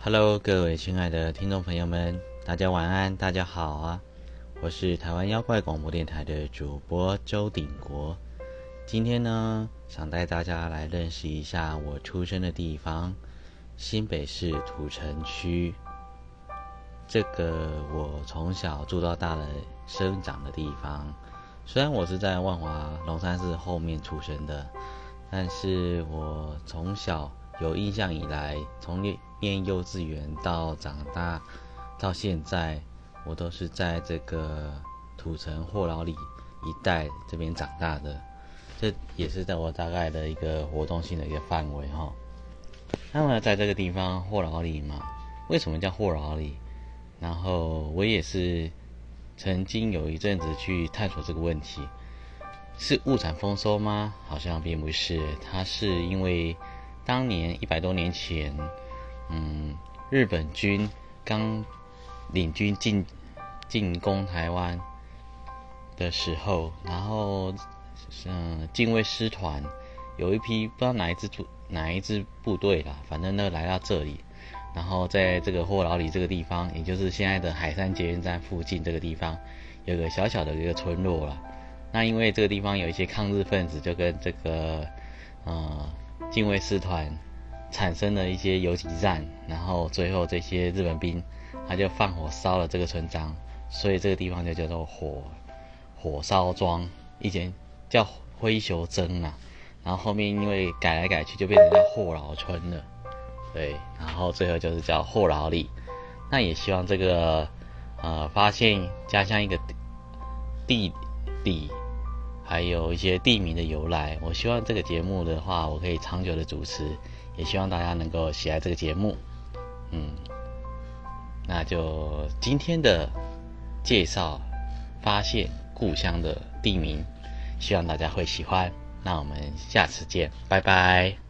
Hello，各位亲爱的听众朋友们，大家晚安，大家好啊！我是台湾妖怪广播电台的主播周鼎国。今天呢，想带大家来认识一下我出生的地方——新北市土城区。这个我从小住到大的生长的地方。虽然我是在万华龙山寺后面出生的，但是我从小有印象以来，从念幼稚园到长大到现在，我都是在这个土城霍老里一带这边长大的。这也是在我大概的一个活动性的一个范围哈。那么在这个地方霍老里嘛，为什么叫霍老里？然后我也是。曾经有一阵子去探索这个问题，是物产丰收吗？好像并不是，它是因为当年一百多年前，嗯，日本军刚领军进进攻台湾的时候，然后嗯，近卫师团有一批不知道哪一支部哪一支部队啦，反正呢来到这里。然后在这个霍老里这个地方，也就是现在的海山捷运站附近这个地方，有个小小的一个村落了。那因为这个地方有一些抗日分子，就跟这个呃近卫师团产生了一些游击战，然后最后这些日本兵他就放火烧了这个村庄，所以这个地方就叫做火火烧庄，以前叫灰熊镇啊，然后后面因为改来改去，就变成叫霍老村了。对，然后最后就是叫霍劳里，那也希望这个呃发现家乡一个地理，还有一些地名的由来。我希望这个节目的话，我可以长久的主持，也希望大家能够喜爱这个节目。嗯，那就今天的介绍，发现故乡的地名，希望大家会喜欢。那我们下次见，拜拜。